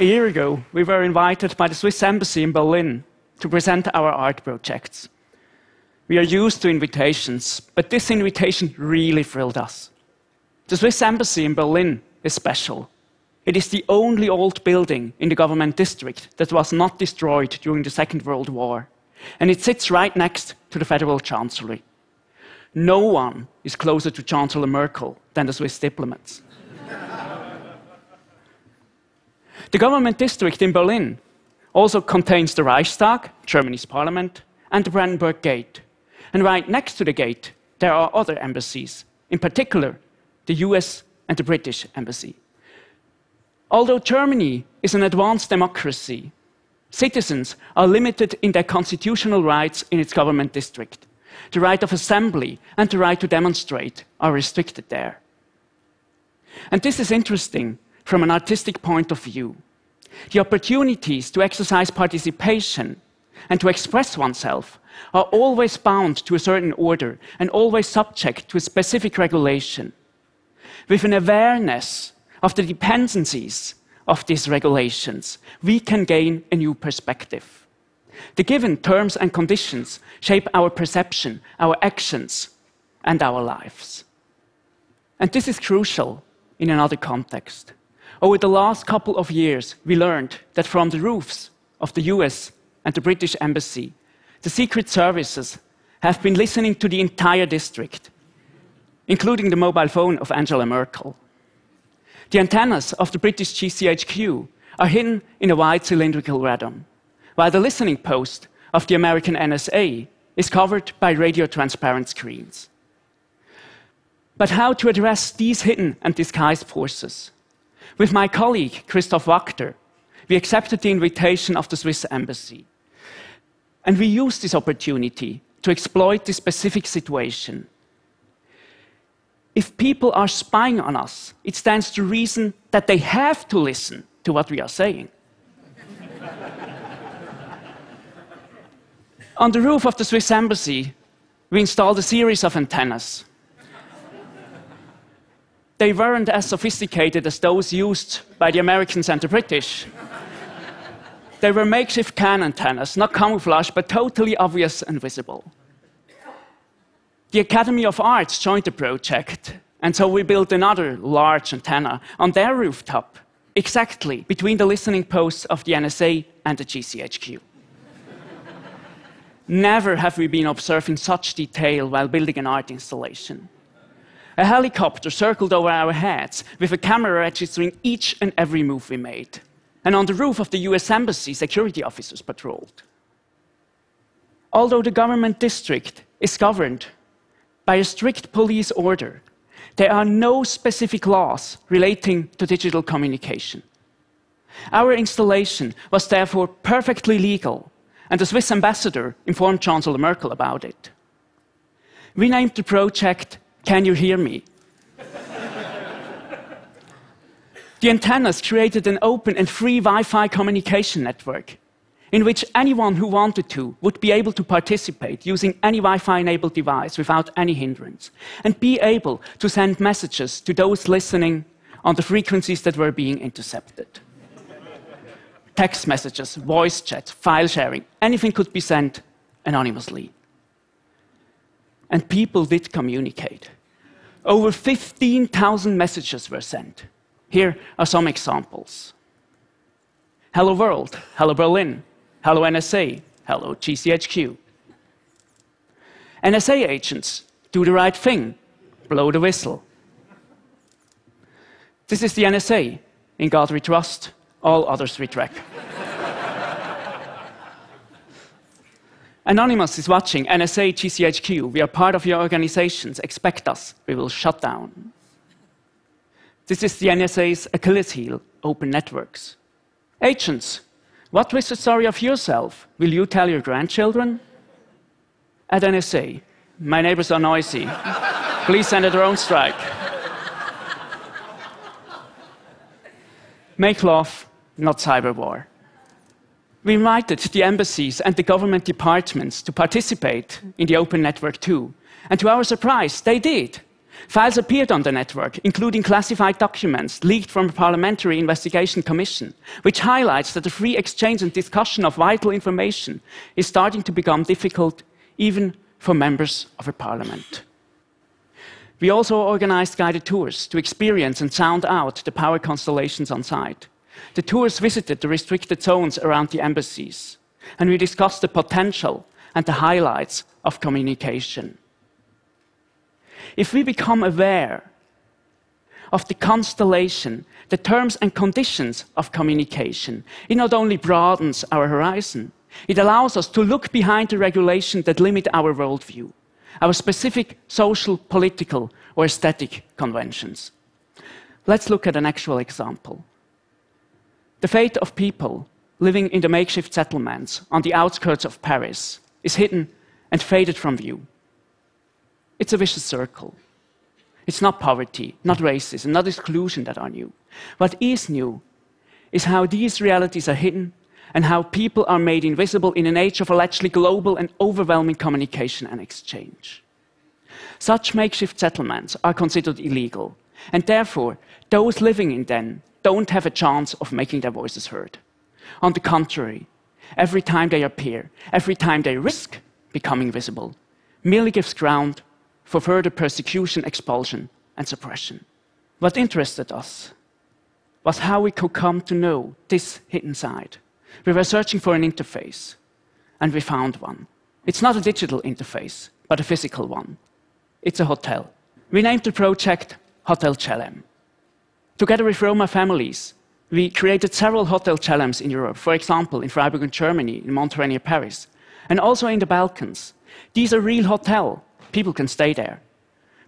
A year ago, we were invited by the Swiss Embassy in Berlin to present our art projects. We are used to invitations, but this invitation really thrilled us. The Swiss Embassy in Berlin is special. It is the only old building in the government district that was not destroyed during the Second World War, and it sits right next to the Federal Chancellery. No one is closer to Chancellor Merkel than the Swiss diplomats. The government district in Berlin also contains the Reichstag, Germany's parliament, and the Brandenburg Gate. And right next to the gate, there are other embassies, in particular, the US and the British embassy. Although Germany is an advanced democracy, citizens are limited in their constitutional rights in its government district. The right of assembly and the right to demonstrate are restricted there. And this is interesting from an artistic point of view. The opportunities to exercise participation and to express oneself are always bound to a certain order and always subject to a specific regulation. With an awareness of the dependencies of these regulations, we can gain a new perspective. The given terms and conditions shape our perception, our actions, and our lives. And this is crucial in another context. Over the last couple of years, we learned that from the roofs of the US and the British Embassy, the Secret Services have been listening to the entire district, including the mobile phone of Angela Merkel. The antennas of the British GCHQ are hidden in a wide cylindrical radome, while the listening post of the American NSA is covered by radio transparent screens. But how to address these hidden and disguised forces? With my colleague, Christoph Wachter, we accepted the invitation of the Swiss embassy. And we used this opportunity to exploit this specific situation if people are spying on us, it stands to reason that they have to listen to what we are saying. on the roof of the Swiss embassy, we installed a series of antennas. They weren't as sophisticated as those used by the Americans and the British. they were makeshift can antennas, not camouflage, but totally obvious and visible. The Academy of Arts joined the project, and so we built another large antenna on their rooftop, exactly between the listening posts of the NSA and the GCHQ. Never have we been observing such detail while building an art installation. A helicopter circled over our heads with a camera registering each and every move we made. And on the roof of the US Embassy, security officers patrolled. Although the government district is governed by a strict police order, there are no specific laws relating to digital communication. Our installation was therefore perfectly legal, and the Swiss ambassador informed Chancellor Merkel about it. We named the project Can You Hear Me? the antennas created an open and free Wi Fi communication network in which anyone who wanted to would be able to participate using any Wi Fi enabled device without any hindrance, and be able to send messages to those listening on the frequencies that were being intercepted. Text messages, voice chat, file sharing, anything could be sent anonymously. And people did communicate. Over 15,000 messages were sent. Here are some examples. Hello World, Hello Berlin, Hello NSA, hello GCHQ. NSA agents do the right thing, blow the whistle. This is the NSA. In God we trust, all others we track. Anonymous is watching. NSA, GCHQ, we are part of your organizations. Expect us. We will shut down. This is the NSA's Achilles heel, open networks. Agents, what was the story of yourself? Will you tell your grandchildren? At NSA, my neighbors are noisy. Please send a drone strike. Make love, not cyber war. We invited the embassies and the government departments to participate in the open network too. And to our surprise, they did. Files appeared on the network, including classified documents leaked from a parliamentary investigation commission, which highlights that the free exchange and discussion of vital information is starting to become difficult even for members of a parliament. We also organized guided tours to experience and sound out the power constellations on site. The tours visited the restricted zones around the embassies, and we discussed the potential and the highlights of communication. If we become aware of the constellation, the terms and conditions of communication, it not only broadens our horizon, it allows us to look behind the regulations that limit our worldview our specific social, political, or aesthetic conventions. Let's look at an actual example. The fate of people living in the makeshift settlements on the outskirts of Paris is hidden and faded from view. It's a vicious circle. It's not poverty, not racism, not exclusion that are new. What is new is how these realities are hidden and how people are made invisible in an age of allegedly global and overwhelming communication and exchange. Such makeshift settlements are considered illegal, and therefore, those living in them don't have a chance of making their voices heard. On the contrary, every time they appear, every time they risk becoming visible, merely gives ground for further persecution, expulsion, and suppression. What interested us was how we could come to know this hidden side we were searching for an interface, and we found one. It's not a digital interface, but a physical one. It's a hotel. We named the project Hotel Gelem. Together with Roma families, we created several hotel Gelems in Europe, for example, in Freiburg in Germany, in Montreuil near Paris, and also in the Balkans. These are real hotels. People can stay there.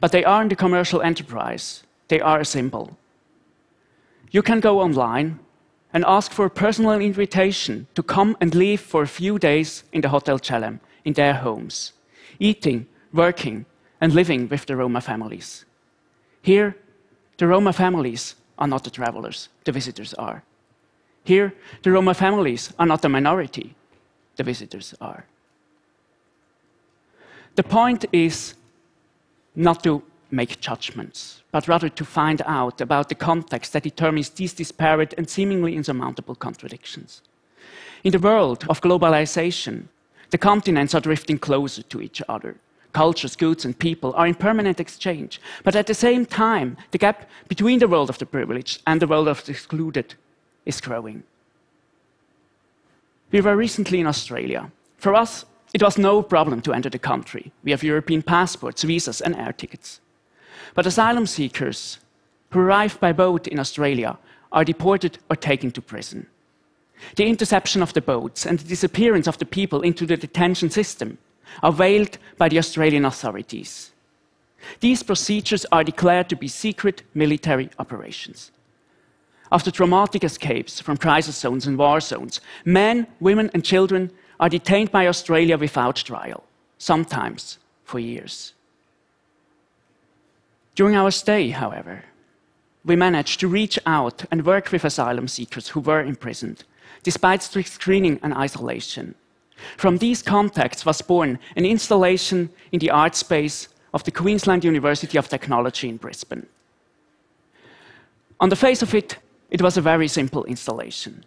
But they aren't a commercial enterprise. They are a symbol. You can go online and ask for a personal invitation to come and live for a few days in the Hotel Gelem, in their homes, eating, working, and living with the Roma families. Here, the Roma families are not the travelers, the visitors are. Here, the Roma families are not the minority, the visitors are. The point is not to make judgments, but rather to find out about the context that determines these disparate and seemingly insurmountable contradictions. In the world of globalization, the continents are drifting closer to each other. Cultures, goods, and people are in permanent exchange. But at the same time, the gap between the world of the privileged and the world of the excluded is growing. We were recently in Australia. For us, it was no problem to enter the country. We have European passports, visas, and air tickets. But asylum seekers who arrive by boat in Australia are deported or taken to prison. The interception of the boats and the disappearance of the people into the detention system are veiled by the Australian authorities. These procedures are declared to be secret military operations. After traumatic escapes from crisis zones and war zones, men, women, and children are detained by Australia without trial, sometimes for years. During our stay, however, we managed to reach out and work with asylum seekers who were imprisoned, despite strict screening and isolation. From these contacts was born an installation in the art space of the Queensland University of Technology in Brisbane. On the face of it, it was a very simple installation.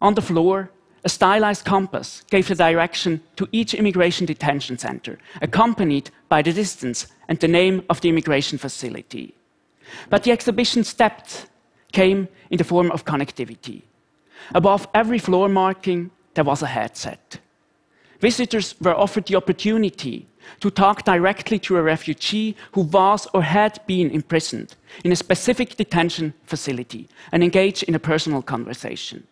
On the floor, a stylized compass gave the direction to each immigration detention center, accompanied by the distance and the name of the immigration facility. But the exhibition steps came in the form of connectivity. Above every floor marking, there was a headset. Visitors were offered the opportunity to talk directly to a refugee who was or had been imprisoned in a specific detention facility and engage in a personal conversation.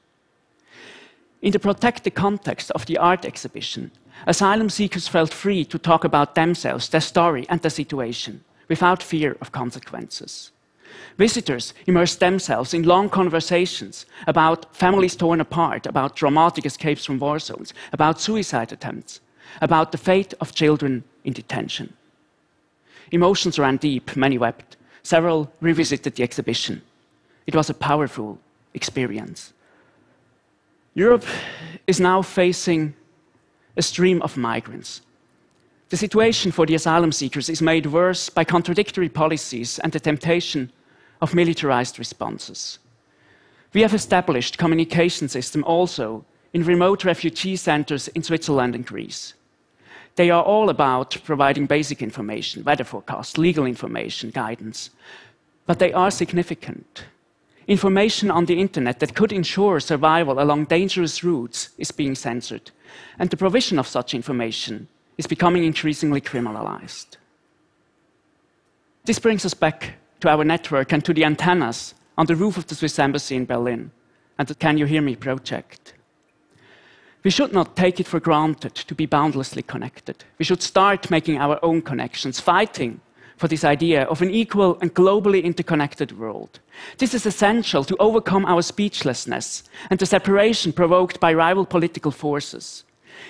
In the protected context of the art exhibition, asylum seekers felt free to talk about themselves, their story, and their situation without fear of consequences. Visitors immersed themselves in long conversations about families torn apart, about traumatic escapes from war zones, about suicide attempts, about the fate of children in detention. Emotions ran deep, many wept. Several revisited the exhibition. It was a powerful experience. Europe is now facing a stream of migrants. The situation for the asylum seekers is made worse by contradictory policies and the temptation of militarized responses. We have established communication system also in remote refugee centers in Switzerland and Greece. They are all about providing basic information, weather forecasts, legal information, guidance. But they are significant. Information on the internet that could ensure survival along dangerous routes is being censored, and the provision of such information is becoming increasingly criminalized. This brings us back to our network and to the antennas on the roof of the Swiss Embassy in Berlin and the Can You Hear Me project. We should not take it for granted to be boundlessly connected. We should start making our own connections, fighting for this idea of an equal and globally interconnected world. This is essential to overcome our speechlessness and the separation provoked by rival political forces.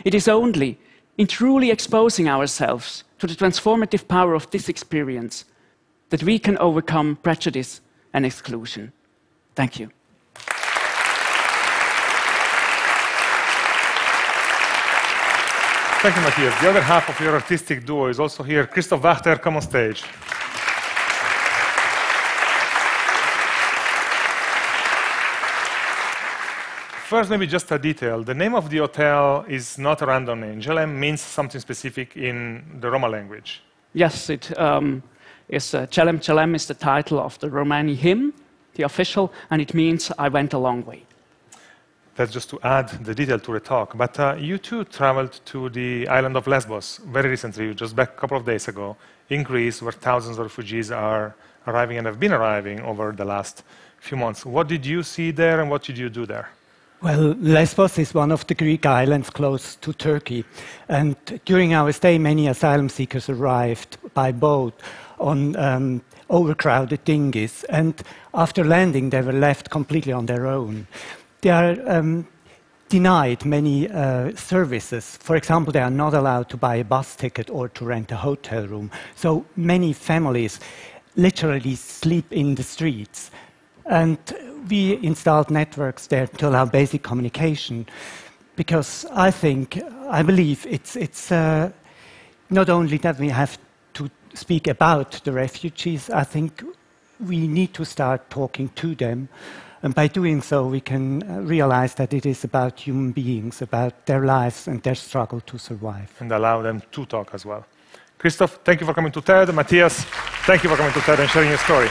It is only in truly exposing ourselves to the transformative power of this experience that we can overcome prejudice and exclusion. Thank you. Thank you, Mathias. The other half of your artistic duo is also here. Christoph Wachter, come on stage. First, maybe just a detail. The name of the hotel is not a random name. Gelem means something specific in the Roma language. Yes, it um, is. Uh, Gelem Gelem is the title of the Romani hymn, the official, and it means I went a long way. That's just to add the detail to the talk. But uh, you too traveled to the island of Lesbos very recently, just back a couple of days ago, in Greece, where thousands of refugees are arriving and have been arriving over the last few months. What did you see there and what did you do there? Well, Lesbos is one of the Greek islands close to Turkey. And during our stay, many asylum seekers arrived by boat on um, overcrowded dinghies. And after landing, they were left completely on their own. They are um, denied many uh, services. For example, they are not allowed to buy a bus ticket or to rent a hotel room. So many families literally sleep in the streets. And we installed networks there to allow basic communication because I think, I believe it's, it's uh, not only that we have speak about the refugees, I think we need to start talking to them. And by doing so, we can uh, realize that it is about human beings, about their lives and their struggle to survive. And allow them to talk as well. Christoph, thank you for coming to TED. Mathias, thank you for coming to TED and sharing your story.